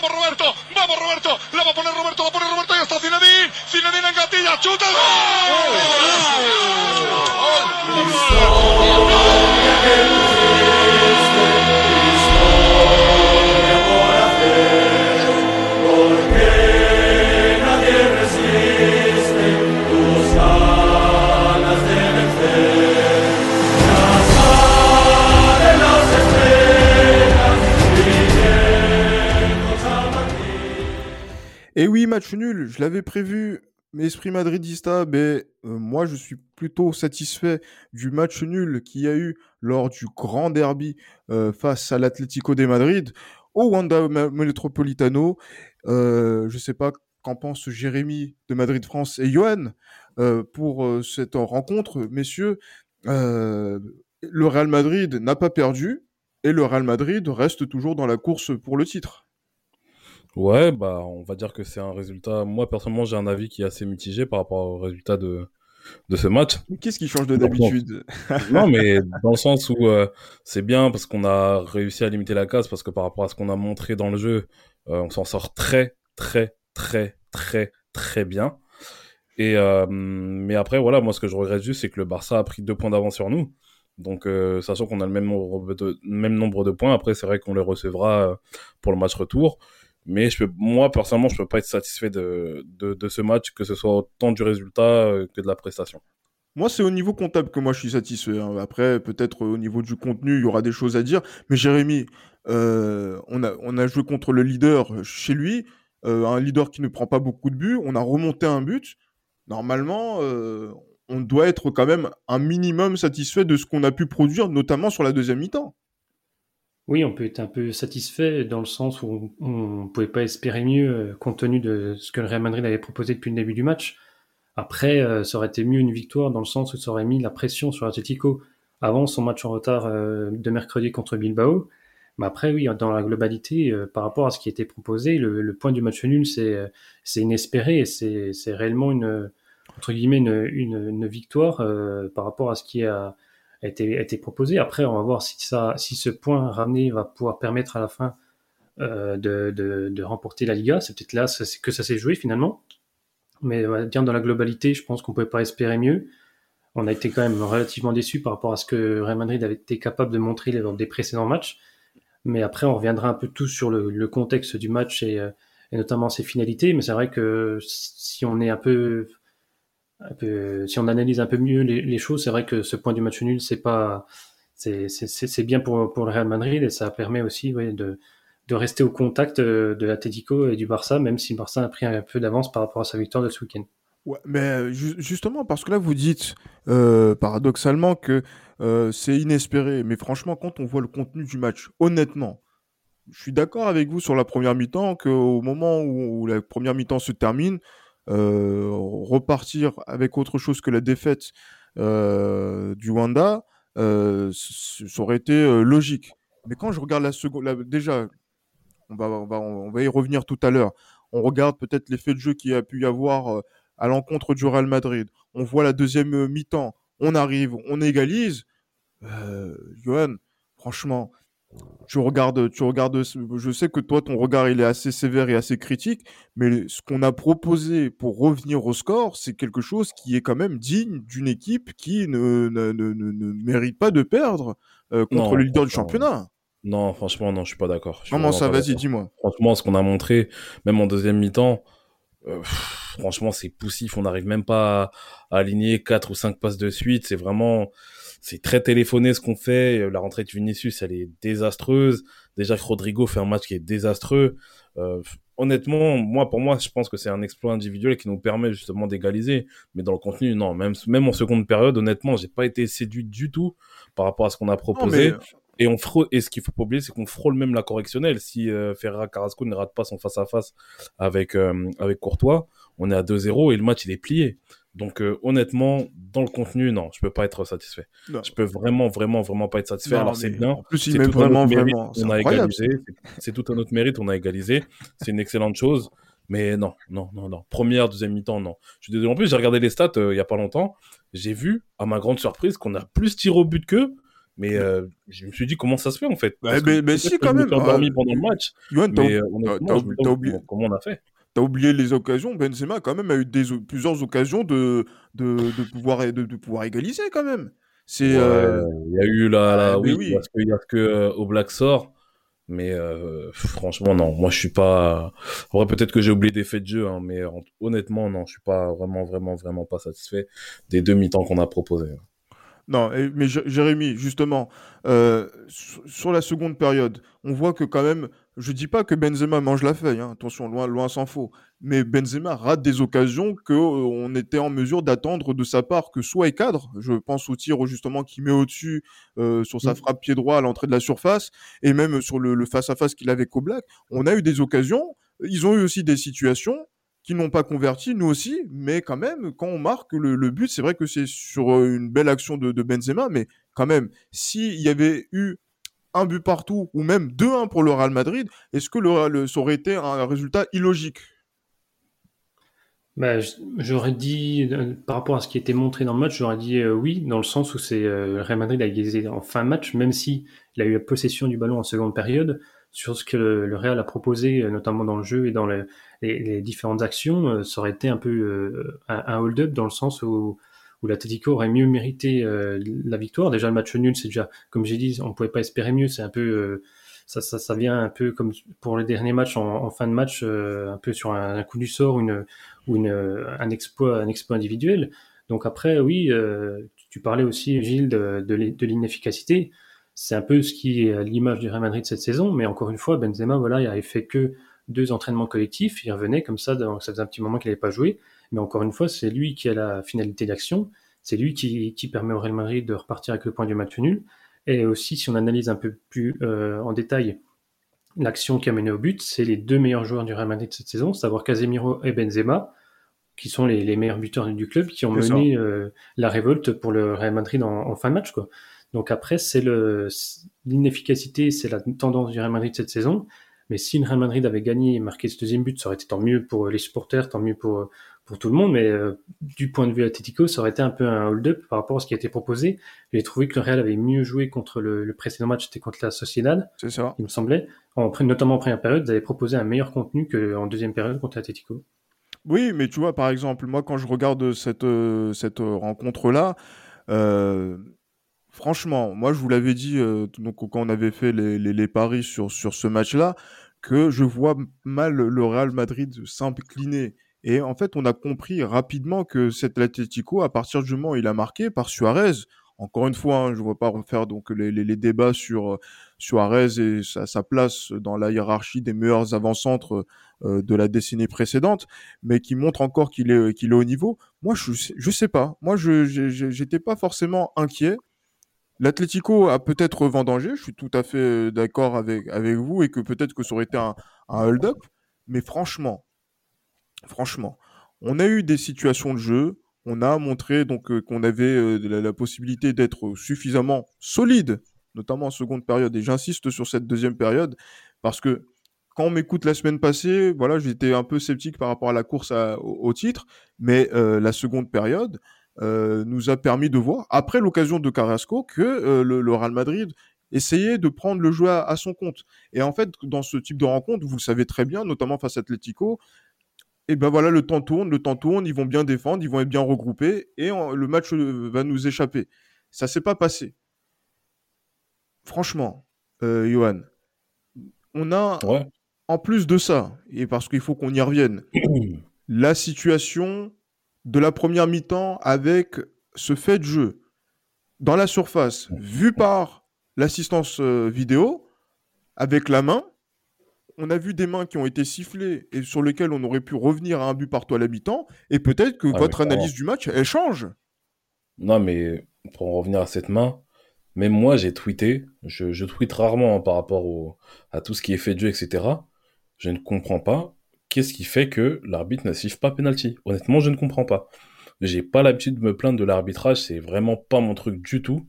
Vamos Roberto, vamos Roberto, la va a poner Roberto, la pone Roberto y está Zinedine, Zinedine en gatilla, chuta. Et oui, match nul, je l'avais prévu. Mais esprit madridista, ben, euh, moi je suis plutôt satisfait du match nul qu'il y a eu lors du grand derby euh, face à l'Atlético de Madrid au Wanda Metropolitano. Euh, je ne sais pas qu'en pense Jérémy de Madrid France et Johan pour cette rencontre, messieurs. le Real Madrid n'a pas perdu et le Real Madrid reste toujours dans la course pour le titre. Ouais, bah, on va dire que c'est un résultat. Moi, personnellement, j'ai un avis qui est assez mitigé par rapport au résultat de, de ce match. Qu'est-ce qui change de d'habitude? Non, mais dans le sens où euh, c'est bien parce qu'on a réussi à limiter la casse, parce que par rapport à ce qu'on a montré dans le jeu, euh, on s'en sort très, très, très, très, très bien. Et euh, mais après, voilà, moi, ce que je regrette juste, c'est que le Barça a pris deux points d'avance sur nous. Donc, sachant qu'on a le même nombre de, même nombre de points, après, c'est vrai qu'on les recevra pour le match retour. Mais je peux, moi, personnellement, je peux pas être satisfait de, de, ce match, que ce soit autant du résultat euh, que de la prestation. Moi, c'est au niveau comptable que moi je suis satisfait. Hein. Après, peut-être au niveau du contenu, il y aura des choses à dire. Mais Jérémy, euh, on, a, on a joué contre le leader chez lui, euh, un leader qui ne prend pas beaucoup de buts. On a remonté un but. Normalement, on doit être quand même un minimum satisfait de ce qu'on a pu produire, notamment sur la deuxième mi-temps. Oui, on peut être un peu satisfait dans le sens où on ne pouvait pas espérer mieux euh, compte tenu de ce que le Real Madrid avait proposé depuis le début du match. Après, euh, ça aurait été mieux une victoire dans le sens où ça aurait mis la pression sur Atletico avant son match en retard euh, de mercredi contre Bilbao. Mais après, oui, dans la globalité, par rapport à ce qui était proposé, le, point du match nul, c'est inespéré. C'est réellement une, entre guillemets, une, une victoire par rapport à ce qui a a été, proposé. Après, on va voir si, ça, si ce point ramené va pouvoir permettre à la fin euh, de, de, de, remporter la Liga. C'est peut-être là que ça s'est joué finalement. Mais on va dire dans la globalité, je pense qu'on ne pouvait pas espérer mieux. On a été quand même relativement déçus par rapport à ce que Real Madrid avait été capable de montrer lors des précédents matchs. Mais après, on reviendra un peu tous sur le, le contexte du match et, euh, et notamment ses finalités. Mais c'est vrai que si on est un peu si on analyse un peu mieux les, choses, c'est vrai que ce point du match nul, c'est pas, c'est bien pour, pour le Real Madrid et ça permet aussi de, de rester au contact euh, de l'Atlético et du Barça, même si le Barça a pris un peu d'avance par rapport à sa victoire de ce week-end. Ouais, mais euh, justement, parce que là, vous dites euh, paradoxalement que c'est inespéré. Mais franchement, quand on voit le contenu du match, honnêtement, je suis d'accord avec vous sur la première mi-temps, qu'au moment où, la première mi-temps se termine, repartir avec autre chose que la défaite euh, du Wanda, euh, ça aurait été logique. Mais quand je regarde la seconde, déjà, on va, on, va, on va y revenir tout à l'heure. On regarde peut-être l'effet de jeu qu'il a pu y avoir à l'encontre du Real Madrid. On voit la deuxième mi-temps. On arrive, on égalise. Euh, Johan, franchement, tu regardes, tu regardes, je sais que toi, ton regard, il est assez sévère et assez critique, mais ce qu'on a proposé pour revenir au score, c'est quelque chose qui est quand même digne d'une équipe qui ne, ne, ne, ne, mérite pas de perdre euh, contre le leader du championnat. Non, franchement, non, je suis pas d'accord. Comment ça Vas-y, dis-moi. Franchement, ce qu'on a montré, même en deuxième mi-temps, euh, franchement, c'est poussif. On n'arrive même pas à, à aligner quatre ou cinq passes de suite. C'est vraiment, c'est très téléphoné ce qu'on fait. Euh, la rentrée de Vinicius, elle est désastreuse. Déjà que Rodrigo fait un match qui est désastreux. Euh, honnêtement, moi, pour moi, je pense que c'est un exploit individuel qui nous permet justement d'égaliser. Mais dans le contenu, non. Même, même en seconde période, honnêtement, j'ai pas été séduit du tout par rapport à ce qu'on a proposé. Et on frôle, et ce qu'il faut pas oublier, c'est qu'on frôle même la correctionnelle. Si euh, Ferreira Carrasco ne rate pas son face à face avec euh, avec Courtois, on est à 2-0 et le match il est plié. Donc euh, honnêtement, dans le contenu, non, je peux pas être satisfait. Je peux vraiment, vraiment, vraiment pas être satisfait. Alors c'est bien. En plus, il met vraiment, vraiment. On a égalisé. C'est tout un autre mérite. On a égalisé. C'est une excellente chose. Mais non, non, non, non. Première, deuxième mi-temps, non. Je suis désolé. En plus, j'ai regardé les stats euh, il y a pas longtemps. J'ai vu, à ma grande surprise, qu'on a plus tiré au but qu'eux. Mais euh, je me suis dit comment ça se fait en fait? Bah, mais, mais si quand même. dormi pendant le match. Yoann, t'as Mais euh, oublié- comment, on a fait. t'as oublié les occasions. Benzema quand même a eu des, plusieurs occasions de, de, de pouvoir, de, de pouvoir égaliser quand même. C'est euh, il y a eu la, la Ah, oui, oui. parce qu'il y a que euh, Oblak sort. Mais euh, franchement, non. Moi, je suis pas. En vrai, peut-être que j'ai oublié des faits de jeu, hein, mais hon- honnêtement, non, je suis pas vraiment, vraiment, vraiment pas satisfait des deux mi-temps qu'on a proposés. Non, mais Jé- Jérémy, justement, euh, sur la seconde période, on voit que quand même, je dis pas que Benzema mange la feuille, hein, attention, loin, loin s'en faut, mais Benzema rate des occasions que euh, on était en mesure d'attendre de sa part que soit il cadre, je pense au tir justement qui met au-dessus euh, sur sa Mm. frappe pied droit à l'entrée de la surface, et même sur le le face-à-face qu'il avait avec Oblak, on a eu des occasions, ils ont eu aussi des situations qui n'ont pas converti, nous aussi, mais quand même, quand on marque le, but, c'est vrai que c'est sur euh, une belle action de, Benzema, mais quand même, s'il y avait eu un but partout, ou même 2-1 pour le Real Madrid, est-ce que le, le- ça aurait été un résultat illogique? Bah, j'aurais dit, euh, par rapport à ce qui était montré dans le match, j'aurais dit euh, oui, dans le sens où c'est euh, Real Madrid a égalisé en fin match, même si a eu la possession du ballon en seconde période, sur ce que le, Real a proposé, euh, notamment dans le jeu et dans le- les, les différentes actions, euh, ça aurait été un peu euh, un, un hold-up dans le sens où, où l'Atlético aurait mieux mérité euh, la victoire. Déjà, le match nul, c'est déjà, comme j'ai dit, on pouvait pas espérer mieux, c'est un peu... euh, ça, ça, ça vient un peu comme pour les derniers matchs en, en fin de match, euh, un peu sur un, coup du sort, une, ou une, un exploit, un exploit individuel. Donc après, oui, tu parlais aussi, Gilles, de, de l'inefficacité. C'est un peu ce qui est à l'image du Real Madrid cette saison, mais encore une fois, Benzema, voilà, il avait fait que deux entraînements collectifs, il revenait comme ça, donc ça faisait un petit moment qu'il n'avait pas joué, mais encore une fois, c'est lui qui a la finalité d'action, c'est lui qui, qui permet au Real Madrid de repartir avec le point du match nul, et aussi, si on analyse un peu plus euh, en détail l'action qui a mené au but, c'est les deux meilleurs joueurs du Real Madrid cette saison, savoir Casemiro et Benzema, qui sont les, les meilleurs buteurs du club, qui ont mené euh, la révolte pour le Real Madrid en, en fin de match. Quoi. Donc après, c'est l'inefficacité, c'est la tendance du Real Madrid cette saison. Mais si le Real Madrid avait gagné et marqué ce deuxième but, ça aurait été tant mieux pour les supporters, tant mieux pour, pour tout le monde. Mais euh, du point de vue Atlético, ça aurait été un peu un hold-up par rapport à ce qui a été proposé. J'ai trouvé que le Real avait mieux joué contre le, le précédent match, c'était contre la Sociedad, C'est ça. il me semblait. En, notamment en première période, ils avaient proposé un meilleur contenu qu'en deuxième période contre l'Atlético. Oui, mais tu vois, par exemple, moi, quand je regarde cette, euh, cette euh, rencontre-là, euh, franchement, moi, je vous l'avais dit euh, donc, quand on avait fait les, les- paris sur, sur ce match-là, que je vois mal le Real Madrid s'incliner. Et en fait, on a compris rapidement que cet Atlético, à partir du moment où il a marqué par Suarez, encore une fois, hein, je ne vois pas refaire donc les, les- débats sur euh, Suarez et sa, place dans la hiérarchie des meilleurs avant-centres euh, de la décennie précédente, mais qui montre encore qu'il est, qu'il est au niveau. Moi, je, je sais pas. Moi, je j'étais pas forcément inquiet. L'Atlético a peut-être vendangé, je suis tout à fait euh, d'accord avec, avec vous, et que peut-être que ça aurait été un, un hold-up, mais franchement, franchement, on a eu des situations de jeu, on a montré donc euh, qu'on avait euh, la, possibilité d'être suffisamment solide, notamment en seconde période, et j'insiste sur cette deuxième période, parce que quand on m'écoute la semaine passée, voilà, j'étais un peu sceptique par rapport à la course au, titre, mais la seconde période euh, nous a permis de voir, après l'occasion de Carrasco, que euh, le, le Real Madrid essayait de prendre le jeu à, à son compte. Et en fait, dans ce type de rencontre, vous le savez très bien, notamment face à Atletico, et ben voilà, le temps tourne, le temps tourne, ils vont bien défendre, ils vont être bien regroupés, et le match euh, va nous échapper. Ça s'est pas passé. Franchement, euh, Johan, on a Ouais. en plus de ça, et parce qu'il faut qu'on y revienne, la situation de la première mi-temps avec ce fait de jeu dans la surface, vu par l'assistance euh, vidéo, avec la main. On a vu des mains qui ont été sifflées et sur lesquelles on aurait pu revenir à un but partout à l'habitant. Et peut-être que Ah, votre analyse du match, elle change. Non, mais pour en revenir à cette main, même moi, j'ai tweeté. Je, je tweete rarement hein, par rapport au, à tout ce qui est fait de jeu, etc. Je ne comprends pas qu'est-ce qui fait que l'arbitre ne siffle pas penalty? Honnêtement, je ne comprends pas. J'ai pas l'habitude de me plaindre de l'arbitrage, c'est vraiment pas mon truc du tout.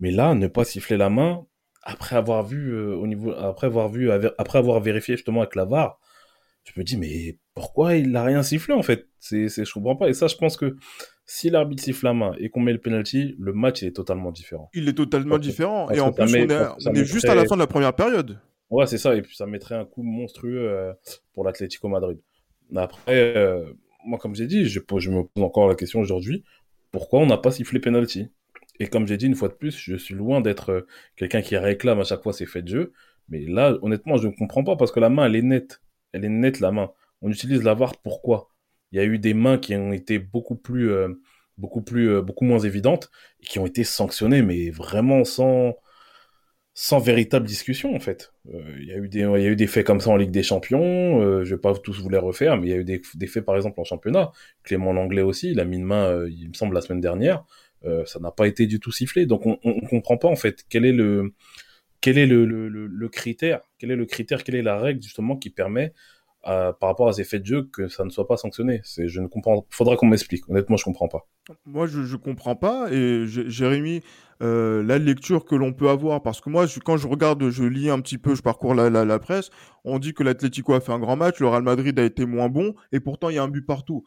Mais là, ne pas siffler la main après avoir vu euh, au niveau, après avoir vu, après avoir vérifié justement avec la VAR, je me dis mais pourquoi il n'a rien sifflé en fait? C'est, c'est, je comprends pas. Et ça, je pense que Si l'arbitre siffle la main et qu'on met le penalty, le match est totalement différent. Il est totalement différent. Et en plus, on est, juste à la fin de la première période. Ouais, c'est ça. Et puis ça mettrait un coup monstrueux euh, pour l'Atlético Madrid. Après, euh, moi, comme j'ai dit, je, je, me pose encore la question aujourd'hui pourquoi on n'a pas sifflé penalty? Et comme j'ai dit une fois de plus, je suis loin d'être euh, quelqu'un qui réclame à chaque fois ses faits de jeu. Mais là, honnêtement, je ne comprends pas parce que la main, elle est nette. Elle est nette, la main. On utilise la VAR, pourquoi? Il y a eu des mains qui ont été beaucoup plus, beaucoup plus, beaucoup moins évidentes et qui ont été sanctionnées, mais vraiment sans, sans véritable discussion en fait. Euh, il y a eu des y a eu des faits comme ça en Ligue des Champions, euh, je vais pas tous vous les refaire mais il y a eu des, des, faits par exemple en championnat. Clément Langlais aussi, il a mis une main euh, il me semble la semaine dernière, euh, ça n'a pas été du tout sifflé. Donc on, on, comprend pas en fait quel est le quel est le, le, le, critère, quel est le critère, quelle est la règle justement qui permet par rapport à ces faits de jeu que ça ne soit pas sanctionné. C'est je ne comprends faudra qu'on m'explique. Honnêtement, je comprends pas. Moi je je comprends pas et Jérémy euh, la lecture que l'on peut avoir. Parce que moi, quand je regarde, je lis un petit peu, je parcours la, presse, on dit que l'Atlético a fait un grand match, le Real Madrid a été moins bon, et pourtant il y a un but partout.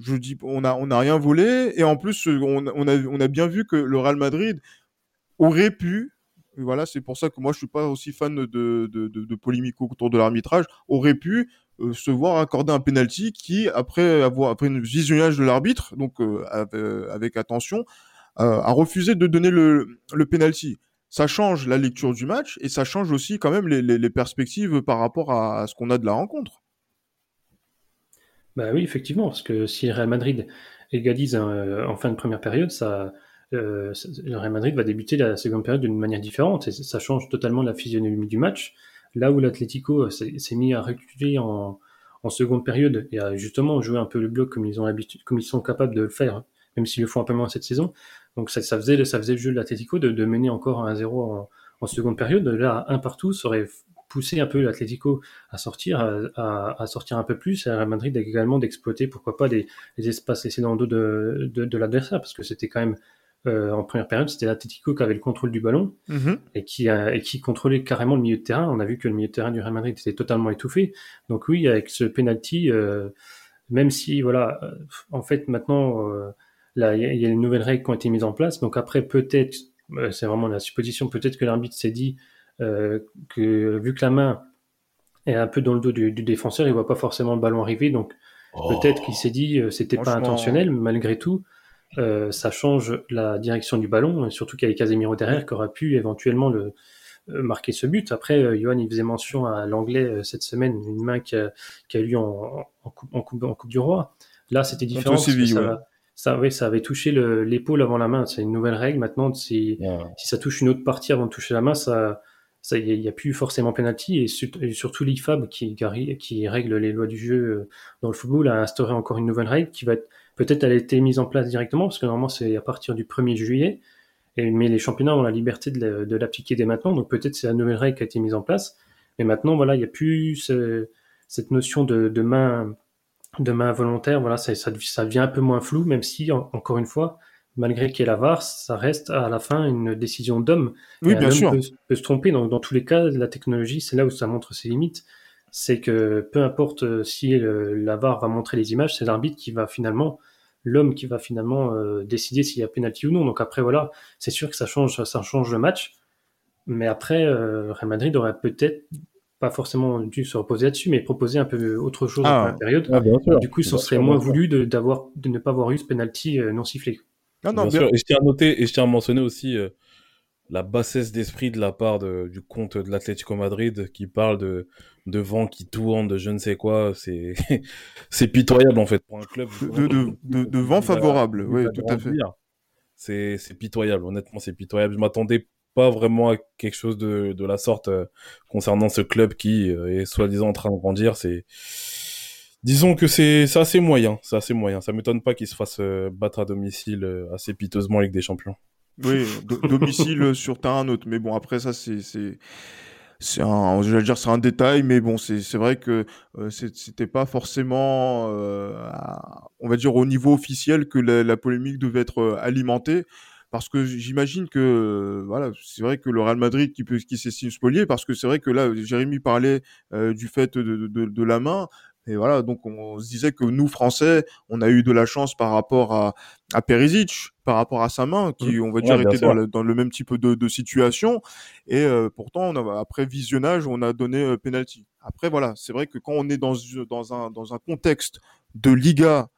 Je dis, on a, on a rien volé, et en plus, on, a, bien vu que le Real Madrid aurait pu, voilà, c'est pour ça que moi je suis pas aussi fan de, de, autour de l'arbitrage, aurait pu euh, se voir accorder un penalty qui, après avoir après un visionnage de l'arbitre, donc euh, avec attention, euh, a refusé de donner le, le penalty. Ça change la lecture du match et ça change aussi quand même les, perspectives par rapport à, ce qu'on a de la rencontre. Bah oui, effectivement, parce que si Real Madrid égalise en fin de première période, ça, le Real Madrid va débuter la seconde période d'une manière différente et ça change totalement la physionomie du match. Là où l'Atlético s'est mis à reculer en, en, seconde période et à justement jouer un peu le bloc comme ils ont comme ils sont capables de le faire, même s'ils le font un peu moins cette saison, donc ça, ça, faisait, ça faisait le jeu de l'Atlético de, de, mener encore 1-0 en, en, seconde période. Là, un partout, ça aurait poussé un peu l'Atlético à sortir, à, à, sortir un peu plus, et à Madrid également d'exploiter, pourquoi pas, les, les, espaces laissés dans le dos de, de, de l'adversaire, parce que c'était quand même, euh, en première période, c'était l'Atlético qui avait le contrôle du ballon mm-hmm. et, qui, et qui contrôlait carrément le milieu de terrain. On a vu que le milieu de terrain du Real Madrid était totalement étouffé. Donc oui, avec ce penalty, euh, même si, voilà, euh, en fait, maintenant... Euh, Là, il y, a une nouvelle règle qui ont été mises en place. Donc après, peut-être, euh, c'est vraiment la supposition, peut-être que l'arbitre s'est dit euh, que vu que la main est un peu dans le dos du, défenseur, il voit pas forcément le ballon arriver. Donc oh. peut-être qu'il s'est dit euh, c'était pas intentionnel, malgré tout, euh, ça change la direction du ballon. Surtout qu'il y avait Casemiro derrière qui aura pu éventuellement le marquer ce but. Après, Johan, il faisait mention à l'anglais cette semaine, une main qui a, qui a eu en, en, coupe, en, coupe, du Roi. Là, c'était différent. ça, ça, oui, ça avait touché l'épaule avant la main. C'est une nouvelle règle. Maintenant, si, si ça touche une autre partie avant de toucher la main, ça, ça, il n'y a, plus forcément penalty. Et, surtout l'IFAB qui, qui règle les lois du jeu euh, dans le football a instauré encore une nouvelle règle qui va être, peut-être elle a été mise en place directement parce que normalement c'est à partir du 1er juillet. Et, mais les championnats ont la liberté de l'appliquer dès maintenant. Donc peut-être c'est la nouvelle règle qui a été mise en place. Mais maintenant, voilà, il n'y a plus cette notion de, de main de main volontaire, voilà, ça, ça, ça, devient un peu moins flou, même si, encore une fois, malgré qu'il y ait la VAR, ça reste à la fin une décision d'homme. Oui, bien sûr. Peut, peut, se tromper. Donc, dans tous les cas, la technologie, c'est là où ça montre ses limites. C'est que peu importe euh, si la VAR va montrer les images, c'est l'arbitre qui va finalement, l'homme qui va finalement euh, décider s'il y a pénalty ou non. Donc après, voilà, c'est sûr que ça change, ça change le match. Mais après, euh, Real Madrid aurait peut-être pas forcément dû se reposer là-dessus, mais proposer un peu autre chose ah, la période. Ah, du coup, ce serait moins voulu de, d'avoir, de ne pas avoir eu ce penalty euh, non sifflé. Non, bien, Et je tiens à noter, et je tiens à mentionner aussi euh, la bassesse d'esprit de la part de, du compte de l'Atlético Madrid qui parle de, de vent qui tourne, de je ne sais quoi. C'est, c'est pitoyable, en fait, pour un club. De, de, de, vent favorable, oui, tout à fait. C'est, c'est pitoyable, honnêtement, c'est pitoyable. Je m'attendais pas vraiment à quelque chose de, de la sorte euh, concernant ce club qui euh, est soi-disant en train de grandir. C'est disons que c'est c'est assez moyen, c'est assez moyen. Ça m'étonne pas qu'il se fasse euh, battre à domicile assez piteusement en Ligue des Champions. Oui, domicile sur terrain neutre. Mais bon, après ça, c'est c'est un, dire, c'est un détail, mais bon, c'est vrai que c'était pas forcément, on va dire, au niveau officiel que la, la polémique devait être alimentée parce que j'imagine que euh, voilà, c'est vrai que le Real Madrid qui peut qui s'estime spolié parce que c'est vrai que là Jérémy parlait euh, du fait de, de, de, la main Et voilà, donc on se disait que nous, Français, on a eu de la chance par rapport à, à Perisic, par rapport à sa main, qui, Mmh. on va dire, était dans le, dans le même type de, de situation. Et euh, pourtant, on a, après visionnage, on a donné euh, penalty. Après, voilà, c'est vrai que quand on est dans, dans, un, dans un contexte de Liga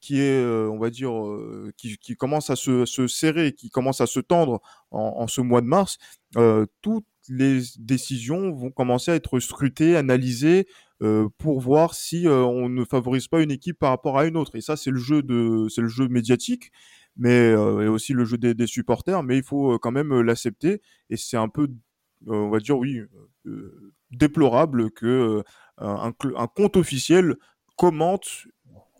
qui est, euh, on va dire, euh, qui, qui commence à se, se serrer, qui commence à se tendre en, en ce mois de mars, toutes les décisions vont commencer à être scrutées, analysées euh, pour voir si euh, on ne favorise pas une équipe par rapport à une autre. Et ça, c'est le jeu de, c'est le jeu médiatique, mais euh, et aussi le jeu des, des supporters. Mais il faut quand même l'accepter. Et c'est un peu, on va dire, oui, déplorable que un, un compte officiel commente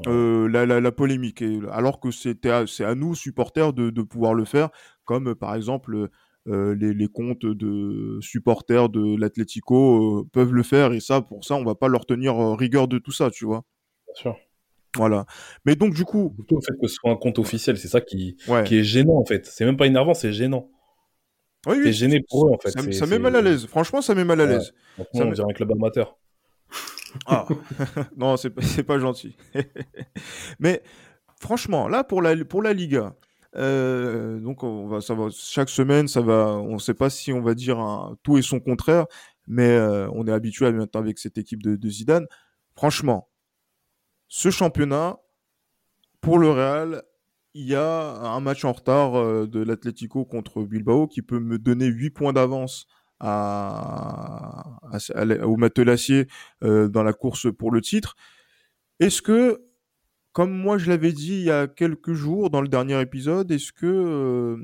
euh, la, la, la polémique. Et, alors que c'était c'est à nous, supporters, de, de pouvoir le faire, comme par exemple euh, les, les comptes de supporters de l'Atlético euh, peuvent le faire. Et ça, pour ça, on va pas leur tenir euh, rigueur de tout ça, tu vois. Bien sûr. Voilà. Mais donc, du coup, Surtout le fait que ce soit un compte officiel, c'est ça qui, ouais. qui est gênant en fait. C'est même pas énervant, c'est gênant. Oui, oui, T'es gêné pour eux en fait. Ça, C'est- ça met c'est- mal à l'aise. Franchement, ça met mal à Ouais. l'aise. Franchement, Ça on me- dirait un club amateur. Ah. non, c'est pas, c'est pas gentil. Mais franchement, là pour la pour la Liga, euh, donc on va ça va chaque semaine, ça va. On sait pas si on va dire tout et son contraire, mais euh, on est habitué maintenant avec cette équipe de, de Zidane. Franchement, ce championnat pour le Real, il y a un match en retard euh, de l'Atlético contre Bilbao qui peut me donner 8 points d'avance au matelassier dans la course pour le titre. Est-ce que, comme moi je l'avais dit il y a quelques jours dans le dernier épisode, est-ce que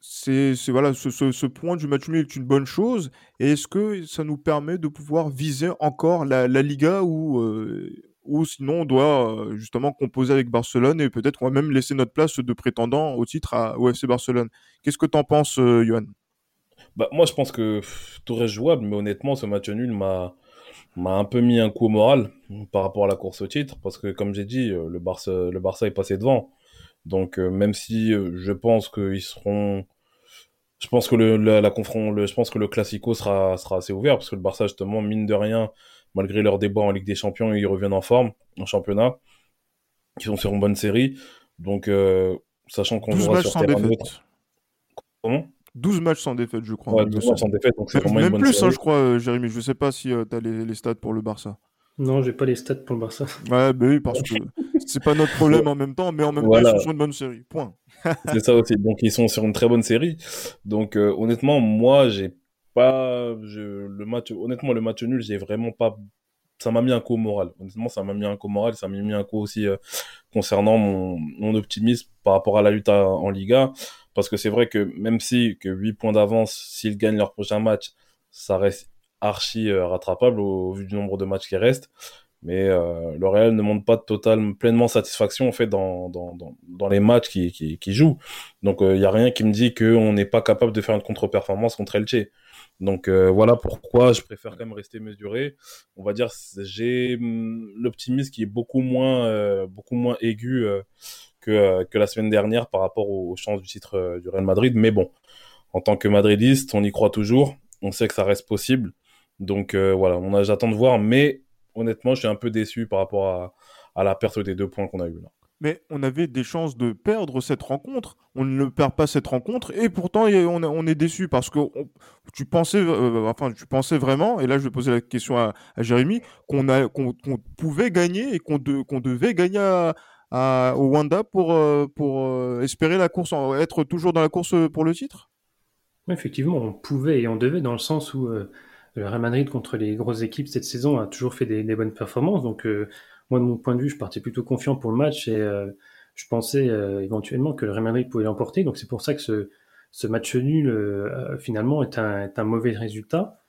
c'est voilà ce, point du match nul est une bonne chose? Et est-ce que ça nous permet de pouvoir viser encore la, Liga ou sinon on doit justement composer avec Barcelone et peut-être même laisser notre place de prétendant au titre à, au FC Barcelone? Qu'est-ce que t'en penses, euh, Johan? Bah, moi, je pense que tout reste jouable, mais honnêtement, ce match nul m'a m'a un peu mis un coup au moral par rapport à la course au titre, parce que comme j'ai dit, euh, le Barça, le Barça est passé devant. Donc, euh, même si euh, je pense qu'ils seront, je pense que le, la, la confront, le, je pense que le Classico sera sera assez ouvert, parce que le Barça justement, mine de rien, malgré leur débat en Ligue des Champions, ils reviennent en forme en championnat, ils sont sur une bonne série. Donc, euh, sachant qu'on 12 jouera sur terrain neutre, comment? 12 matchs sans défaite, je crois. Ouais, il me 12 semble. matchs sans défaite, donc c'est Même, plus, hein, je crois, euh, Jérémy. Je sais pas si tu as les, les stats pour le Barça. Non, j'ai pas les stats pour le Barça. Ouais, bah oui, parce que c'est pas notre problème en même temps, mais en même Voilà. temps, ils sont sur une bonne série. Point. C'est ça aussi. Donc ils sont sur une très bonne série. Donc euh, honnêtement, moi j'ai pas je, le match honnêtement le match nul, j'ai vraiment pas ça m'a mis un coup au moral. Honnêtement, ça m'a mis un coup au moral, ça m'a mis un coup aussi euh, concernant mon, mon optimisme par rapport à la lutte à- en Liga parce que c'est vrai que même si que 8 points d'avance s'ils gagnent leur prochain match, ça reste archi euh, rattrapable au, vu du nombre de matchs qui restent. Mais euh, le Real ne montre pas de total pleinement satisfaction en fait dans, dans, dans, dans les matchs qui, qui, qui jouent. Donc il n'y a rien qui me dit qu'on n'est pas capable de faire une contre-performance contre Elche. Donc euh, voilà pourquoi je préfère quand même rester mesuré. On va dire j'ai hum, l'optimisme qui est beaucoup moins euh, beaucoup moins aigu euh, que euh, que la semaine dernière par rapport aux, chances du titre euh, du Real Madrid. Mais bon, en tant que madridiste, on y croit toujours. On sait que ça reste possible. Donc euh, voilà, on a j'attends de voir. Mais honnêtement, je suis un peu déçu par rapport à, la perte des deux points qu'on a eu là. Mais on avait des chances de perdre cette rencontre. On ne perd pas cette rencontre et pourtant on, est déçu parce que tu pensais, enfin tu pensais vraiment. Et là, je vais poser la question à, Jérémy qu'on pouvait gagner et qu'on devait gagner à- au Wanda pour euh, pour euh, espérer la course, être toujours dans la course pour le titre? Effectivement, on pouvait et on devait dans le sens où euh, le Real Madrid contre les grosses équipes cette saison a toujours fait des, bonnes performances. Donc euh, moi, de mon point de vue, je partais plutôt confiant pour le match et euh, je pensais euh, éventuellement que le Real Madrid pouvait l'emporter. Donc c'est pour ça que ce, ce match nul euh, finalement est un, est un mauvais résultat.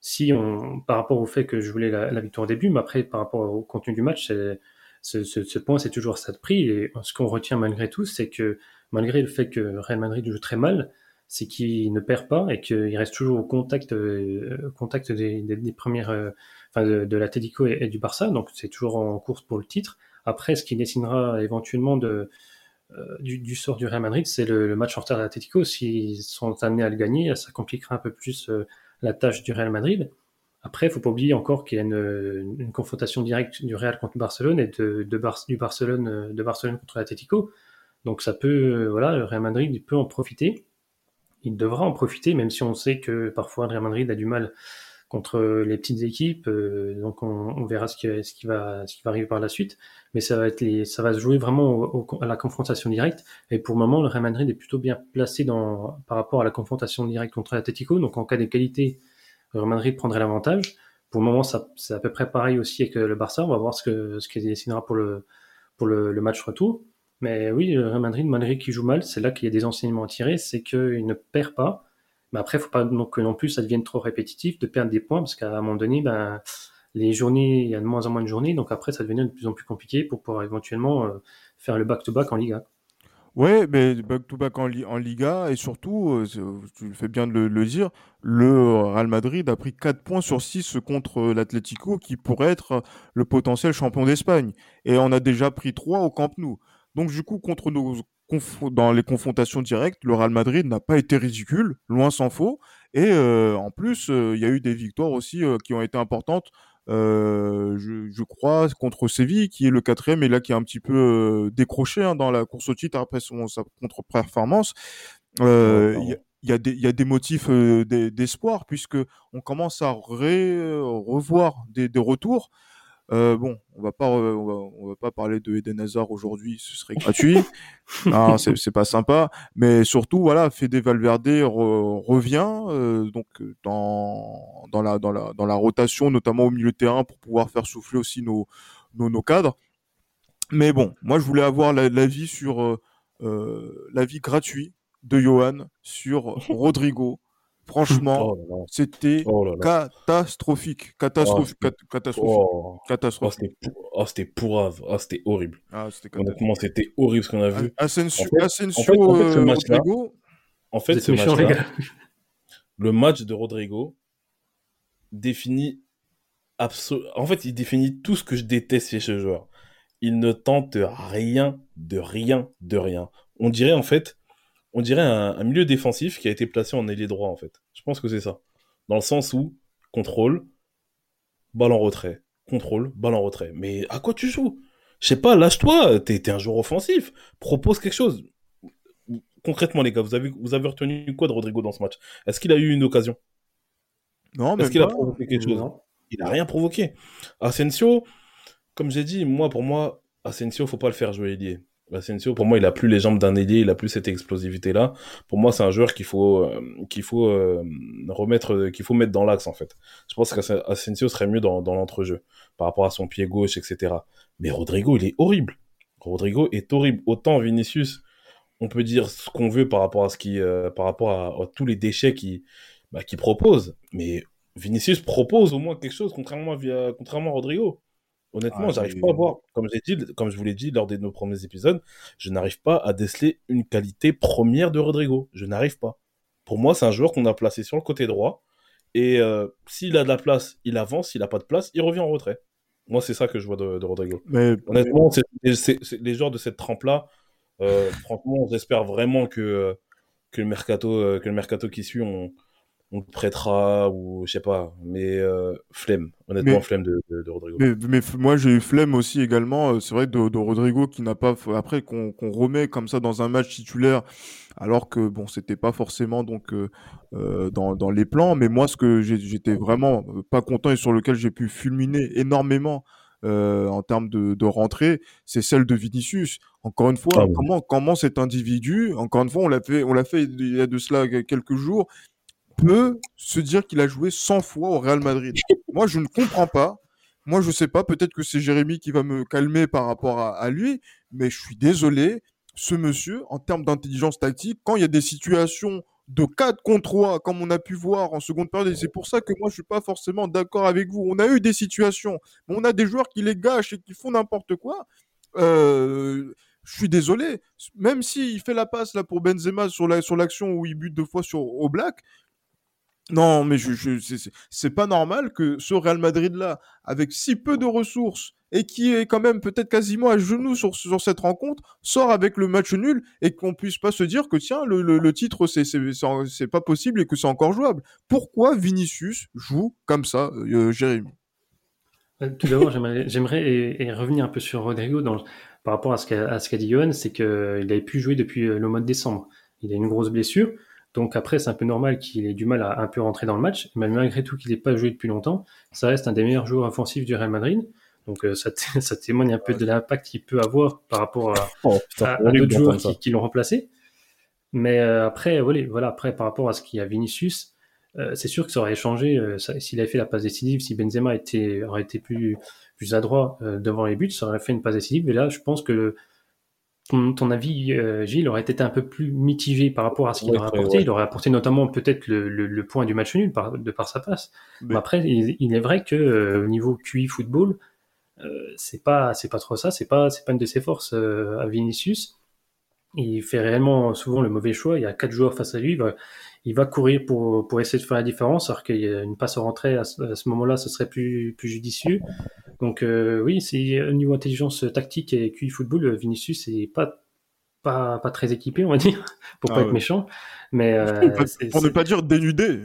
Si on, par rapport au fait que je voulais la, la victoire au début, mais après par rapport au contenu du match, c'est- ce, point c'est toujours ça de prix. Et ce qu'on retient malgré tout, c'est que malgré le fait que Real Madrid joue très mal, c'est qu'il ne perd pas et qu'il reste toujours au contact, euh, des, premières, euh, enfin de, de l'Atlético et, du Barça. Donc c'est toujours en course pour le titre. Après, ce qui dessinera éventuellement euh, du, sort du Real Madrid, c'est le, match en retard de l'Atlético. S'ils sont amenés à le gagner, ça compliquera un peu plus la tâche du Real Madrid. Après, il faut pas oublier encore qu'il y a une, confrontation directe du Real contre Barcelone et de, de du Barcelone, de Barcelone contre l'Atlético. Donc ça peut, voilà, le Real Madrid peut en profiter. Il devra en profiter, même si on sait que parfois le Real Madrid a du mal contre les petites équipes. Euh, donc on, verra ce qui, ce, qui va, ce qui va arriver par la suite. Mais ça va, être ça va se jouer vraiment à la confrontation directe. Et pour le moment, le Real Madrid est plutôt bien placé par rapport à la confrontation directe contre l'Atletico. Donc en cas d'égalité, le Real prendrait l'avantage. Pour le moment, c'est à peu près pareil aussi avec le Barça. On va voir ce que ce qu'il décidera pour le match retour. Mais oui, le Real Madrid, malgré qu'il joue mal, c'est là qu'il y a des enseignements à tirer, c'est qu'il ne perd pas, mais après, il faut pas que non plus ça devienne trop répétitif de perdre des points, parce qu'à un moment donné, ben, les journées, il y a de moins en moins de journées, donc après, ça devient de plus en plus compliqué pour pouvoir éventuellement euh, faire le back-to-back en Liga. Ouais, mais back-to-back en, en, Liga, et surtout, euh, tu fais bien de le, dire, le Real Madrid a pris 4 points sur 6 contre l'Atlético, qui pourrait être le potentiel champion d'Espagne. Et on a déjà pris 3 au Camp Nou. Donc, du coup, contre nos dans les confrontations directes, le Real Madrid n'a pas été ridicule, loin s'en faut. Et euh, en plus, euh, il y a eu des victoires aussi euh, qui ont été importantes. Je, je, crois contre Séville, qui est le quatrième et là qui est un petit peu décroché hein, dans la course au titre après son, sa contre-performance. Il y, a des, y a des motifs d'espoir puisque on commence à revoir des, des retours. Euh, bon, on va pas, on va, on va pas parler de Eden Hazard aujourd'hui, ce serait gratuit. non, c'est pas sympa. Mais surtout, voilà, Fede Valverde revient euh, donc dans dans la dans la dans la rotation, notamment au milieu de terrain, pour pouvoir faire souffler aussi nos nos, nos cadres. Mais bon, moi je voulais avoir l'avis la sur euh, euh l'avis gratuit de Johan sur Rodrigo Franchement, oh c'était oh catastrophique. Catastrophique. Oh, catastrophique. Oh. catastrophique. Oh, c'était pourrave. Oh, c'était horrible. Ah, Honnêtement, c'était horrible ce qu'on a vu. Asensio, en fait, Asensio en fait, en fait, ce match -là, en fait, ce match -là, le match de Rodrigo définit absolument. En fait, il définit tout ce que je déteste chez ce joueur. Il ne tente rien, de rien, de rien. On dirait en fait on dirait un, milieu défensif qui a été placé en ailier droit, en fait. Je pense que c'est ça. Dans le sens où, contrôle, balle en retrait, contrôle, balle en retrait. Mais à quoi tu joues? Je sais pas, lâche-toi, t'es es un joueur offensif, propose quelque chose. Concrètement, les gars, vous avez, vous avez retenu quoi de Rodrigo dans ce match? Est-ce qu'il a eu une occasion? Non, mais. Est-ce qu'il a provoqué quelque chose? Il a rien provoqué. Asensio, comme j'ai dit, moi, pour moi, Asensio, faut pas le faire jouer ailier. Asensio, pour moi, il a plus les jambes d'un ailier, il a plus cette explosivité-là. Pour moi, c'est un joueur qu'il faut euh, qu'il faut euh, remettre, qu'il faut mettre dans l'axe en fait. Je pense qu'Asensio serait mieux dans, dans l'entrejeu par rapport à son pied gauche, etc. Mais Rodrigo, il est horrible. Rodrigo est horrible. Autant Vinicius, on peut dire ce qu'on veut par rapport à ce qui, euh, par rapport à, tous les déchets qui, bah, qui propose. Mais Vinicius propose au moins quelque chose, contrairement à, contrairement à Rodrigo. Honnêtement, ah, j'arrive pas à voir, comme j'ai dit, comme je vous l'ai dit lors de nos premiers épisodes, je n'arrive pas à déceler une qualité première de Rodrigo. Je n'arrive pas. Pour moi, c'est un joueur qu'on a placé sur le côté droit. Et euh, s'il a de la place, il avance. S'il n'a pas de place, il revient en retrait. Moi, c'est ça que je vois de, Rodrigo. Mais, Honnêtement, c'est les joueurs de cette trempe-là. Euh, franchement, j'espère vraiment que, que, le mercato, euh, que le mercato qui suit, on, on te prêtera ou je sais pas mais euh, flemme. Honnêtement flemme de, de, Rodrigo. mais, mais moi j'ai eu flemme aussi également euh, c'est vrai de, de, Rodrigo qui n'a pas après qu'on remet comme ça dans un match titulaire alors que bon c'était pas forcément donc euh, euh dans, dans les plans. Mais moi ce que j'étais vraiment pas content et sur lequel j'ai pu fulminer énormément euh, en termes de, de rentrée, c'est celle de Vinicius. Encore une fois, ah comment comment cet individu, encore une fois, on l'a fait, on l'a fait il y a de cela quelques jours, peut se dire qu'il a joué 100 fois au Real Madrid Moi, je ne comprends pas. Moi, je sais pas. Peut-être que c'est Jérémy qui va me calmer par rapport à, lui, mais je suis désolé. Ce monsieur, en termes d'intelligence tactique, quand il y a des situations de 4 contre 3, comme on a pu voir en seconde période, et c'est pour ça que moi, je suis pas forcément d'accord avec vous. On a eu des situations, mais on a des joueurs qui les gâchent et qui font n'importe quoi. Euh, je suis désolé. Même s'il fait la passe là pour Benzema sur l'action où il bute deux fois sur Oblak, Non, mais je, c'est pas normal que ce Real Madrid-là, avec si peu de ressources et qui est quand même peut-être quasiment à genoux sur, cette rencontre, sort avec le match nul et qu'on puisse pas se dire que tiens, le, titre, c'est pas possible et que c'est encore jouable. Pourquoi Vinicius joue comme ça, euh, Jérémy? Euh, Tout d'abord, j'aimerais revenir un peu sur Rodrigo par rapport à ce qu'a dit Johan, c'est qu'il avait pu jouer depuis euh, le mois de décembre. Il a une grosse blessure. Donc après, c'est un peu normal qu'il ait du mal à un peu rentrer dans le match. Mais malgré tout qu'il n'ait pas joué depuis longtemps, ça reste un des meilleurs joueurs offensifs du Real Madrid. Donc euh, ça, ça, témoigne un peu de l'impact qu'il peut avoir par rapport à, oh, d'autres joueurs qui, l'ont remplacé. Mais euh, après, voilà, voilà, après par rapport à ce qu'il y a Vinicius, euh, c'est sûr que ça aurait changé s'il avait fait la passe décisive, si Benzema était, aurait été plus, plus adroit devant les buts, ça aurait fait une passe décisive. Et là, je pense que ton, avis, euh, Gilles, aurait été un peu plus mitigé par rapport à ce qu'il aurait apporté. Il aurait apporté notamment peut-être le, point du match nul de par sa passe. Mais après, il, est vrai que euh, au niveau QI football, euh, c'est pas c'est pas trop ça. C'est pas c'est pas une de ses forces à Vinicius. Il fait réellement souvent le mauvais choix. Il y a quatre joueurs face à lui. Il va, courir pour, pour essayer de faire la différence, alors qu'il y a une passe rentrée à ce, à ce moment-là, ce serait plus plus judicieux. Donc euh, oui, c'est au niveau intelligence tactique et QI football, Vinicius n'est pas, pas, pas très équipé, on va dire, pour pas ah être méchant. Mais, euh, pour ne pas dire dénudé.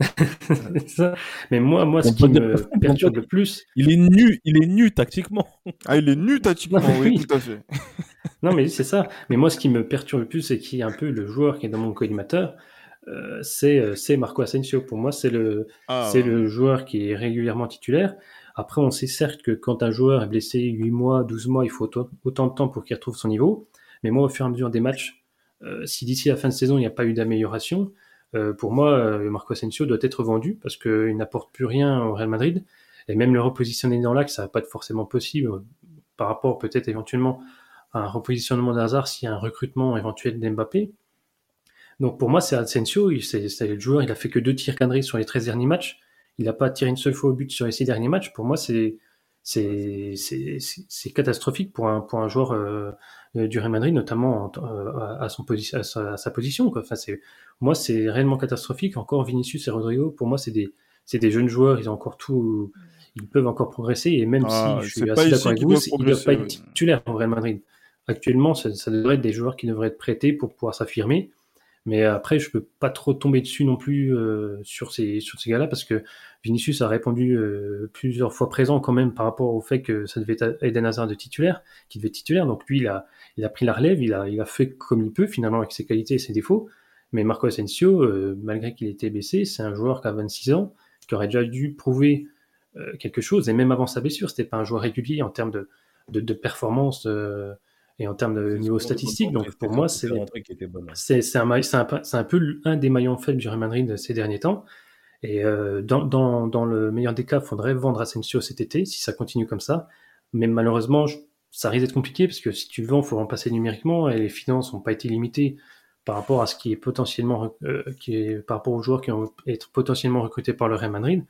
Mais moi, moi, ce qui me perturbe le plus, il est nu, il est nu tactiquement. Ah, il est nu tactiquement, oui, tout à fait. non, mais c'est ça. Mais moi, ce qui me perturbe le plus, c'est qu'il y a un peu le joueur qui est dans mon collimateur. Euh, c'est Marco Asensio. Pour moi, c'est le, ah, c'est le joueur qui est régulièrement titulaire. Après, on sait certes que quand un joueur est blessé 8 mois, 12 mois, il faut autant, de temps pour qu'il retrouve son niveau. Mais moi, au fur et à mesure des matchs, euh, si d'ici la fin de saison, il n'y a pas eu d'amélioration, euh, pour moi, euh, Marco Asensio doit être vendu parce qu'il n'apporte plus rien au Real Madrid. Et même le repositionner dans l'axe, ça va pas être forcément possible par rapport peut-être éventuellement à un repositionnement d'Hazard s'il y a un recrutement éventuel d'Mbappé. Donc pour moi, c'est Asensio, c'est le joueur, il a fait que deux tirs cadrés sur les 13 derniers matchs. Il n'a pas tiré une seule fois au but sur les six derniers matchs. Pour moi, c'est c'est catastrophique pour un pour un joueur euh, du Real Madrid, notamment euh, à, son position, à sa, position. Quoi. Enfin, c'est moi, c'est réellement catastrophique. Encore Vinicius et Rodrigo, pour moi, c'est des jeunes joueurs. Ils ont encore tout, ils peuvent encore progresser. Et même ah, si je suis assez d'accord avec vous, ils ne doivent pas être titulaires au Real Madrid. Actuellement, ça, ça, devrait être des joueurs qui devraient être prêtés pour pouvoir s'affirmer. Mais après, je peux pas trop tomber dessus non plus euh, sur ces sur ces gars-là parce que Vinicius a répondu euh, plusieurs fois présent quand même par rapport au fait que ça devait être Eden Hazard de titulaire, qui devait être titulaire. Donc lui, il a il a pris la relève, il a il a fait comme il peut finalement avec ses qualités et ses défauts. Mais Marco Asensio, euh, malgré qu'il était blessé, c'est un joueur qui a 26 ans, qui aurait déjà dû prouver quelque chose. Et même avant sa blessure, c'était pas un joueur régulier en termes de de, de performance et en termes de niveau statistique. Donc pour moi, c'est c'est un, un, un, peu un des maillons faibles du Real Madrid ces derniers temps. Et euh, dans, dans, dans, le meilleur des cas, il faudrait vendre Asensio cet été si ça continue comme ça. Mais malheureusement, ça risque d'être compliqué parce que si tu le vends, il faut remplacer numériquement et les finances n'ont pas été limitées par rapport à ce qui est potentiellement, euh, qui est par rapport aux joueurs qui vont être potentiellement recrutés par le Real Madrid.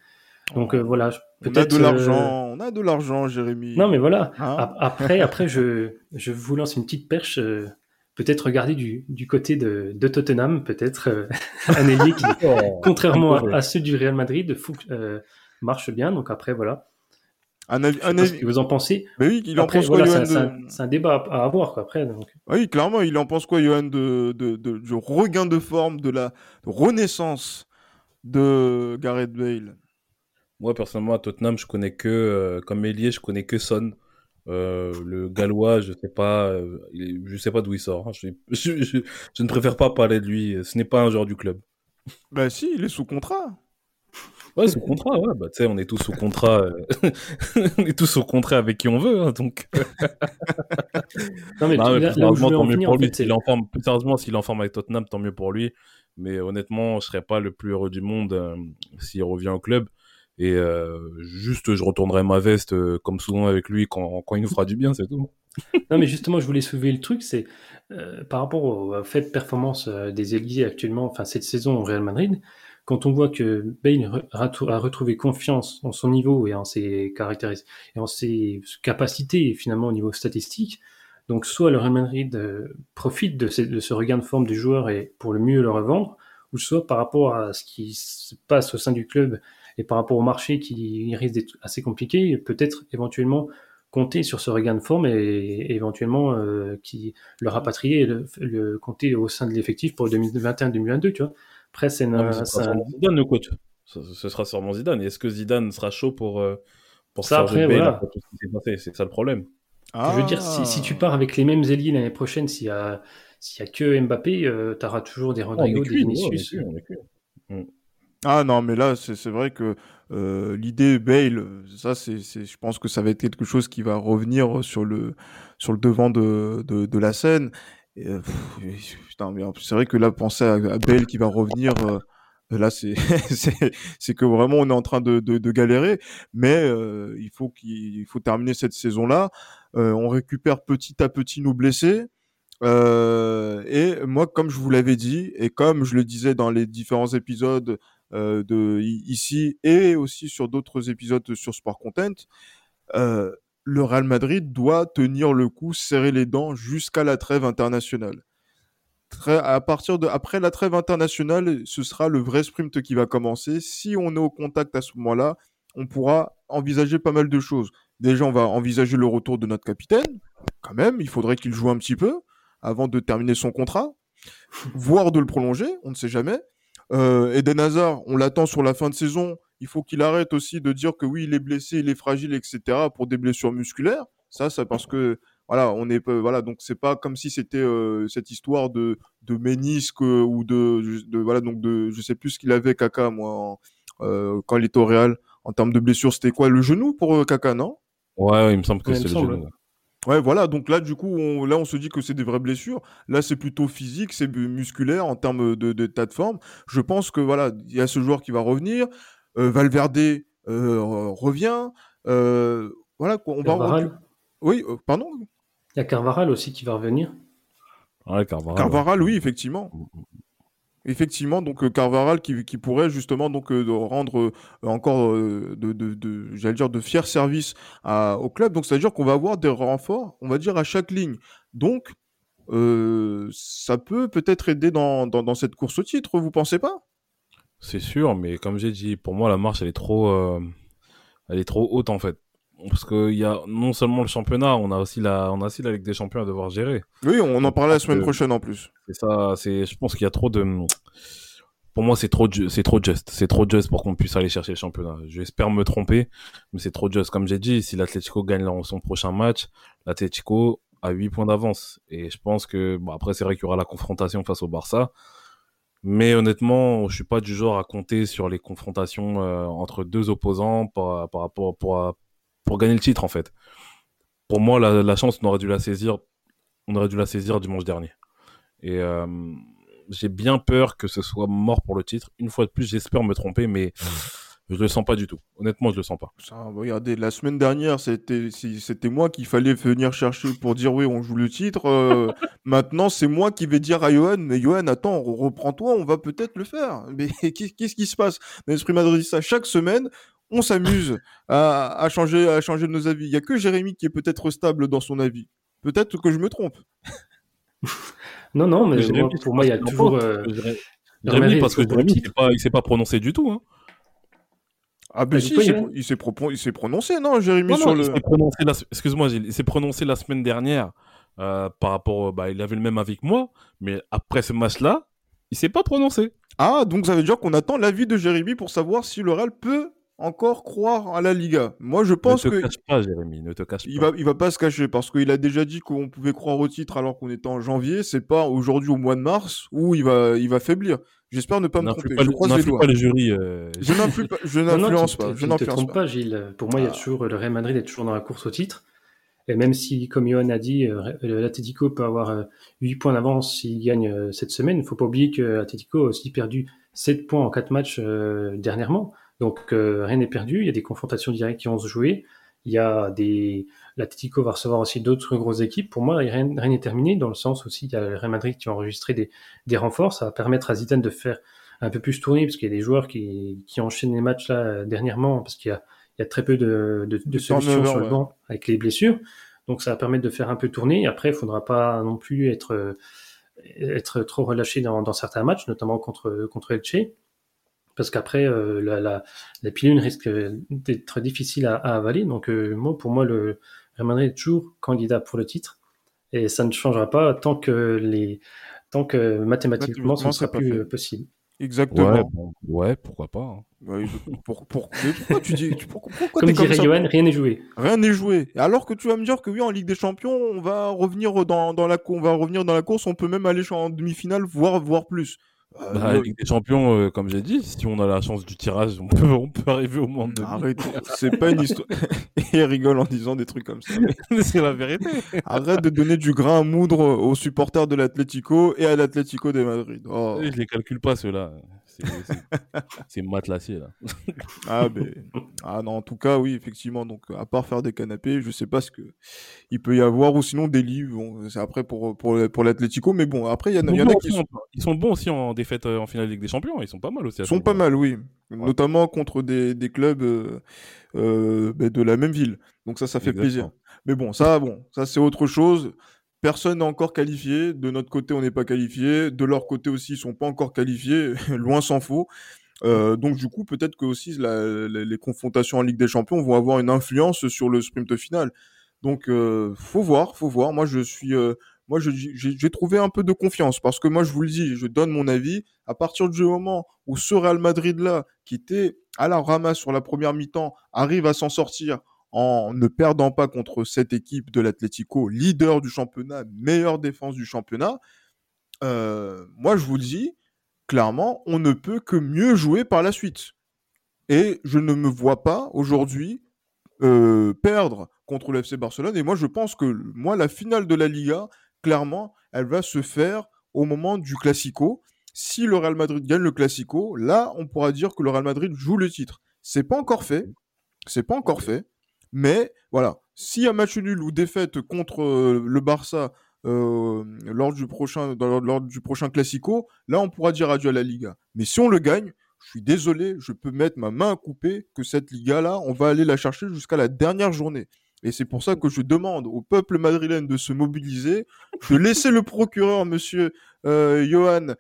Donc euh, voilà, on a de l'argent, on a de l'argent, Jérémy. Non mais voilà. Hein après, après, je, je vous lance une petite perche. Euh, peut-être regarder du, du côté de, de Tottenham, peut-être euh, un ailier qui, oh, contrairement à, ceux du Real Madrid, marche bien. Donc après, voilà. Un avis, un avis... Ce que vous en pensez. Mais oui, il en pense quoi, C'est un, débat à, avoir, quoi, après. Donc. Oui, clairement, il en pense quoi, Johan, de, de, de, du regain de forme, de la renaissance de Gareth Bale? Moi, personnellement, à Tottenham, je connais que, euh, comme ailier, je connais que Son. Euh, le gallois, je sais pas, euh, je sais pas d'où il sort. Hein. Je, ne préfère pas parler de lui. Ce n'est pas un joueur du club. Bah si, il est sous contrat. Ouais, sous contrat, ouais. Bah, tu sais, on est tous sous contrat. on est tous sous contrat avec qui on veut, hein, donc. non, mais, non, plus sérieusement, tant mieux pour lui. S'il en forme, plus sérieusement, s'il en forme avec Tottenham, tant mieux pour lui. Mais honnêtement, je serais pas le plus heureux du monde s'il revient au club. Et euh, juste, je retournerai ma veste euh, comme souvent avec lui quand, il nous fera du bien, c'est tout. non, mais justement, je voulais soulever le truc, c'est euh, par rapport aux faibles performances des ailiers actuellement, enfin cette saison au Real Madrid, quand on voit que Bale a retrouvé confiance en son niveau et en ses caractéristiques et en ses capacités finalement au niveau statistique, donc soit le Real Madrid profite de de ce regain de forme du joueur et pour le mieux le revendre, ou soit par rapport à ce qui se passe au sein du club et par rapport au marché qui risque d'être assez compliqué, peut-être éventuellement compter sur ce regain de forme et, éventuellement euh, qui le rapatrier et le, compter au sein de l'effectif pour 2021-2022, tu vois. Après, c'est un... Zidane, le coach. Ce, sera sûrement Zidane. Est-ce que Zidane sera chaud pour, euh, pour ça, après, voilà. C'est ça le problème. Je veux dire, si, tu pars avec les mêmes ailiers l'année prochaine, s'il y a, s'il y a que Mbappé, euh, tu auras toujours des Rodrigo, des Vinicius. Ah non, mais là, c'est vrai que euh, l'idée Bale, ça, c'est, je pense que ça va être quelque chose qui va revenir sur le, sur le devant de, de, de la scène. Euh, c'est vrai que là, penser à, Bale qui va revenir, euh, là, c'est, c'est que vraiment on est en train de, de, de galérer. Mais euh, il faut qu'il faut terminer cette saison-là. on récupère petit à petit nos blessés. et moi, comme je vous l'avais dit, et comme je le disais dans les différents épisodes euh, de ici et aussi sur d'autres épisodes sur Sport Content, euh, le Real Madrid doit tenir le coup, serrer les dents jusqu'à la trêve internationale. Très, à partir de après la trêve internationale, ce sera le vrai sprint qui va commencer. Si on est au contact à ce moment-là, on pourra envisager pas mal de choses. Déjà, on va envisager le retour de notre capitaine. Quand même, il faudrait qu'il joue un petit peu avant de terminer son contrat, voire de le prolonger, on ne sait jamais. Euh, Eden Hazard, on l'attend sur la fin de saison. Il faut qu'il arrête aussi de dire que oui, il est blessé, il est fragile, etc. pour des blessures musculaires. Ça, c'est parce que voilà, on est voilà, donc c'est pas comme si c'était euh, cette histoire de de ménisque ou de, de, voilà donc de je sais plus ce qu'il avait Kaka moi euh, quand il était au Real en termes de blessures, c'était quoi le genou pour euh, Kaka non? Ouais, il me semble que c'est le genou. Ouais, voilà. Donc là, du coup, on, là, on se dit que c'est des vraies blessures. Là, c'est plutôt physique, c'est musculaire en termes de, de, de forme. Je pense que voilà, il y a ce joueur qui va revenir. Euh, Valverde euh, revient. Euh, voilà, on Carvaral. va. Oui, euh, pardon? Il y a Carvaral aussi qui va revenir. Ouais, Carvaral. Carvaral, oui, effectivement. Effectivement, donc euh, Carvaral qui, pourrait justement donc euh, rendre euh, encore de, j'allais dire de fiers services au club. Donc c'est à dire qu'on va avoir des renforts, on va dire à chaque ligne. Donc ça peut peut-être aider dans, dans, dans, cette course au titre, vous pensez pas? C'est sûr, mais comme j'ai dit, pour moi la marche elle est trop, elle est trop haute en fait parce qu'il y a non seulement le championnat, on a aussi la, on a aussi la Ligue des Champions à devoir gérer. Oui, on en parlera la semaine prochaine en plus. C'est ça, c'est, je pense qu'il y a trop de, pour moi, c'est trop, c'est trop juste, c'est trop juste pour qu'on puisse aller chercher le championnat. J'espère me tromper, mais c'est trop juste. Comme j'ai dit, si l'Atlético gagne son prochain match, l'Atlético a 8 points d'avance. Et je pense que, bon, après, c'est vrai qu'il y aura la confrontation face au Barça. Mais honnêtement, je suis pas du genre à compter sur les confrontations euh, entre deux opposants par, par rapport pour, pour gagner le titre en fait. Pour moi, la, chance, on aurait dû la saisir, on aurait dû la saisir dimanche dernier. Et euh, j'ai bien peur que ce soit mort pour le titre. Une fois de plus, j'espère me tromper, mais je le sens pas du tout. Honnêtement, je le sens pas. regardez, la semaine dernière, c'était moi qu'il fallait venir chercher pour dire oui, on joue le titre. Euh, maintenant, c'est moi qui vais dire à Johan, mais Johan, attends, reprends-toi, on va peut-être le faire. Mais qu'est-ce qui se passe? L'esprit madridista, chaque semaine, on s'amuse à, changer, à changer nos avis. Il y a que Jérémy qui est peut-être stable dans son avis. Peut-être que je me trompe. non, non, mais pour moi, il y a toujours. Euh, Jérémy, parce que Jérémy, il pas, s'est pas prononcé du tout. Hein. Ah ben si, il s'est prononcé, non, Jérémy, sur le... Excuse-moi, il s'est prononcé la semaine dernière euh, par rapport... Bah, il avait le même avis que moi, mais après ce match-là, il s'est pas prononcé. Ah, donc ça veut dire qu'on attend l'avis de Jérémy pour savoir si le Real peut encore croire à la Liga. Moi, je pense que. Ne te cache pas, Jérémy, ne te cache il Va, il va pas se cacher parce qu'il a déjà dit qu'on pouvait croire au titre alors qu'on était en janvier. C'est pas aujourd'hui au mois de mars où il va, il va faiblir. J'espère ne pas me tromper. Pas je croise les doigts. pas le jury. Euh... Je n'influence pas. Je ne te trompes pas, Gilles. Pour moi, il y a ah. toujours le Real Madrid est toujours dans la course au titre. Et même si, comme Johan a dit, euh, l'Atletico peut avoir 8 euh, points d'avance s'il gagne euh, cette semaine, il faut pas oublier que l'Atletico a aussi perdu 7 points en 4 matchs dernièrement. Donc euh, rien n'est perdu. Il y a des confrontations directes qui vont se jouer. Il y a des l'Atletico va recevoir aussi d'autres grosses équipes. Pour moi, rien n'est terminé dans le sens aussi il y a le Real Madrid qui a enregistré des, des renforts. Ça va permettre à Zidane de faire un peu plus tourner parce qu'il y a des joueurs qui, qui enchaînent les matchs là dernièrement parce qu'il y a, il y a très peu de, de, de solutions sur le banc avec les blessures. Donc ça va permettre de faire un peu tourner. Après, il faudra pas non plus être être trop relâché dans, dans, certains matchs, notamment contre, contre Elche. Parce qu'après, euh, la, la, la, pilule risque d'être difficile à, à avaler. Donc, euh, moi, pour moi, le Real Madrid est toujours candidat pour le titre. Et ça ne changera pas tant que, les, tant que mathématiquement, ce ne sera plus euh, possible. Exactement. Ouais, pourquoi pas. Hein. pour, pour, pourquoi tu dis pourquoi, Comme dirait Johan, rien n'est joué. Rien n'est joué. Alors que tu vas me dire que oui, en Ligue des Champions, on va revenir dans, dans la on va revenir dans la course, on peut même aller en demi-finale, voire voire plus. Euh, bah, Ligue des Champions, euh, comme j'ai dit, si on a la chance du tirage, on peut, on peut arriver au monde de Arrête, c'est pas une histoire. il rigole en disant des trucs comme ça. c'est la vérité. Arrête de donner du grain à moudre aux supporters de l'Atlético et à l'Atlético de Madrid. Oh. Je les calcule pas ceux-là. C'est matelassé là. ah, mais... ah non, en tout cas, oui, effectivement. Donc, à part faire des canapés, je sais pas ce que il peut y avoir ou sinon des livres. Bon, c'est après pour pour pour l'Atlético, mais bon, après il y, en a, y a qui sont... ils sont bons aussi en défaite euh, en finale Ligue des Champions. Ils sont pas mal aussi. Ils sont pas mal, oui. Notamment contre des, des clubs euh, euh, ben, de la même ville. Donc ça, ça fait plaisir. Mais bon, ça, bon, ça c'est autre chose. Personne n'est encore qualifié. De notre côté, on n'est pas qualifié. De leur côté aussi, ils sont pas encore qualifiés. Loin s'en faut. Euh, donc du coup, peut-être que aussi les confrontations en Ligue des Champions vont avoir une influence sur le sprint final. Donc euh, faut voir, faut voir. Moi, je suis, euh, moi, j'ai trouvé un peu de confiance parce que moi, je vous le dis, je donne mon avis. À partir du moment où ce Real Madrid là, qui était à la ramasse sur la première mi-temps, arrive à s'en sortir en ne perdant pas contre cette équipe de l'Atlético, leader du championnat, meilleure défense du championnat, euh, moi je vous le dis, clairement, on ne peut que mieux jouer par la suite. Et je ne me vois pas aujourd'hui euh, perdre contre le FC Barcelone. Et moi je pense que moi la finale de la Liga, clairement, elle va se faire au moment du Classico. Si le Real Madrid gagne le Classico, là on pourra dire que le Real Madrid joue le titre. C'est pas encore fait. C'est pas encore fait. Mais voilà, s'il y match nul ou défaite contre euh, le Barça euh, lors du prochain classico, là on pourra dire adieu à la Liga. Mais si on le gagne, je suis désolé, je peux mettre ma main à couper que cette Liga là, on va aller la chercher jusqu'à la dernière journée. Et c'est pour ça que je demande au peuple madrilène de se mobiliser, de laisser le procureur, monsieur euh, Johan,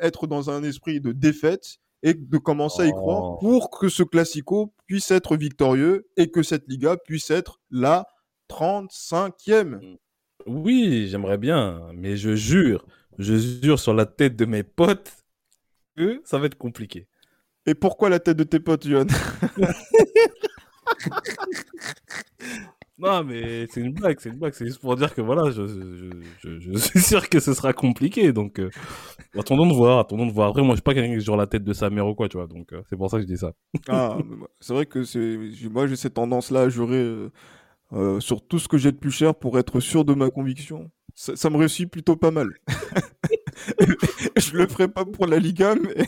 être dans un esprit de défaite et de commencer à y croire oh. pour que ce classico puisse être victorieux et que cette Liga puisse être la 35e. Oui, j'aimerais bien, mais je jure, je jure sur la tête de mes potes que ça va être compliqué. Et pourquoi la tête de tes potes, Yohan Non, mais c'est une blague, c'est une blague. C'est juste pour dire que voilà, je, je, je, suis sûr que ce sera compliqué. Donc, euh, attendons de voir, attendons de voir. Après, moi, je suis pas quelqu'un qui joue la tête de sa mère ou quoi, tu vois. Donc, euh, c'est pour ça que je dis ça. Ah, c'est vrai que c'est, moi, j'ai cette tendance-là à jurer euh, sur tout ce que j'ai de plus cher pour être sûr de ma conviction. Ça, ça me réussit plutôt pas mal. je le ferai pas pour la Liga, mais.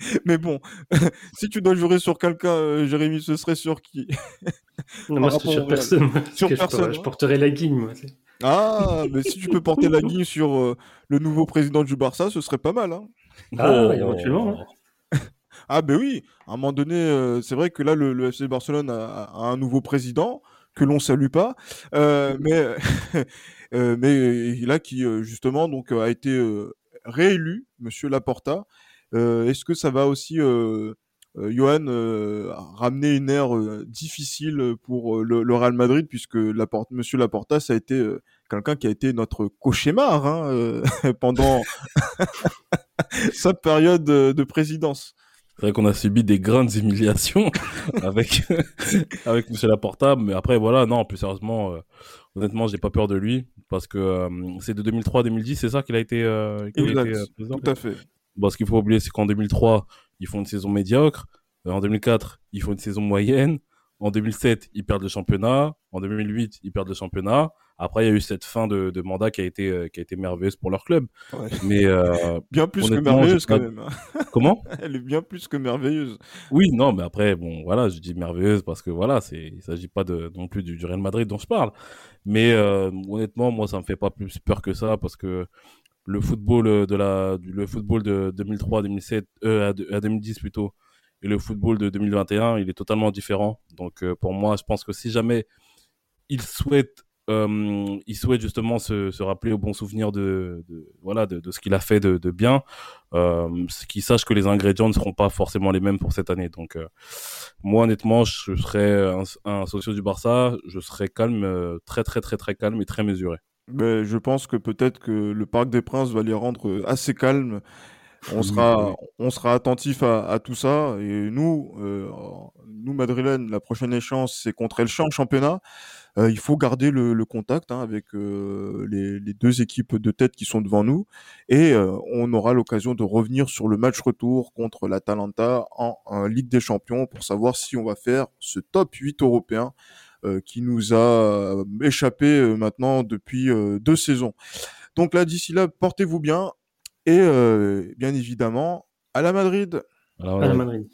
mais bon, si tu dois jurer sur quelqu'un, euh, Jérémy, ce serait sur qui? Non, moi, sur personne. Sur personne. Je, porterai la guigne, moi. Ah, mais si tu peux porter la guigne sur euh, le nouveau président du Barça, ce serait pas mal. Hein ah, oh. éventuellement. Hein. ah, ben oui, à un moment donné, euh, c'est vrai que là, le, FC Barcelone a, a, un nouveau président que l'on salue pas, mais mais là qui justement donc a été réélu, Monsieur Laporta. Est-ce que ça va aussi Johan ramener une ère difficile pour le, Real Madrid puisque Laporta, Monsieur Laporta ça a été quelqu'un qui a été notre cauchemar hein, pendant sa période de présidence. C'est vrai qu'on a subi des grandes humiliations avec avec Monsieur Laporta, mais après voilà, non, plus sérieusement, euh, honnêtement, j'ai pas peur de lui parce que euh, c'est de 2003 à 2010, c'est ça qu'il a été, euh, qu a été euh. Tout à fait. Bon, ce qu'il faut oublier, c'est qu'en 2003, ils font une saison médiocre. en 2004, ils font une saison moyenne. En 2007, ils perdent le championnat. En 2008, ils perdent le championnat. Après, il y a eu cette fin de, de mandat qui a été euh, qui a été merveilleuse pour leur club. Ouais. Mais euh, bien plus que merveilleuse quand même. Comment? Elle est bien plus que merveilleuse. Oui, non, mais après, bon, voilà, je dis merveilleuse parce que voilà, c'est il s'agit pas de non plus du, du, Real Madrid dont je parle. Mais euh, honnêtement, moi, ça me fait pas plus peur que ça parce que le football de la le football de 2003 2007 euh, à, à 2010 plutôt et le football de 2021 il est totalement différent donc euh, pour moi je pense que si jamais ils souhaitent euh, il souhaite justement se, rappeler au bon souvenir de, voilà de, ce qu'il a fait de, de bien, euh, qu'il sache que les ingrédients ne seront pas forcément les mêmes pour cette année. Donc euh, moi honnêtement, je serais un, un, socio du Barça, je serais calme, euh, très très très très calme et très mesuré. Mais je pense que peut-être que le Parc des Princes va les rendre assez calmes. On sera, on sera attentif à, à, tout ça. Et nous, euh, nous Madrilène, la prochaine échéance, c'est contre Elche en championnat. Euh, il faut garder le, le contact hein, avec euh, les, les, deux équipes de tête qui sont devant nous. Et euh, on aura l'occasion de revenir sur le match retour contre l'Atalanta en, en Ligue des Champions pour savoir si on va faire ce top 8 européen euh, qui nous a échappé euh, maintenant depuis euh, deux saisons. Donc là, d'ici là, portez-vous bien et bien évidemment à la Madrid. À la Madrid.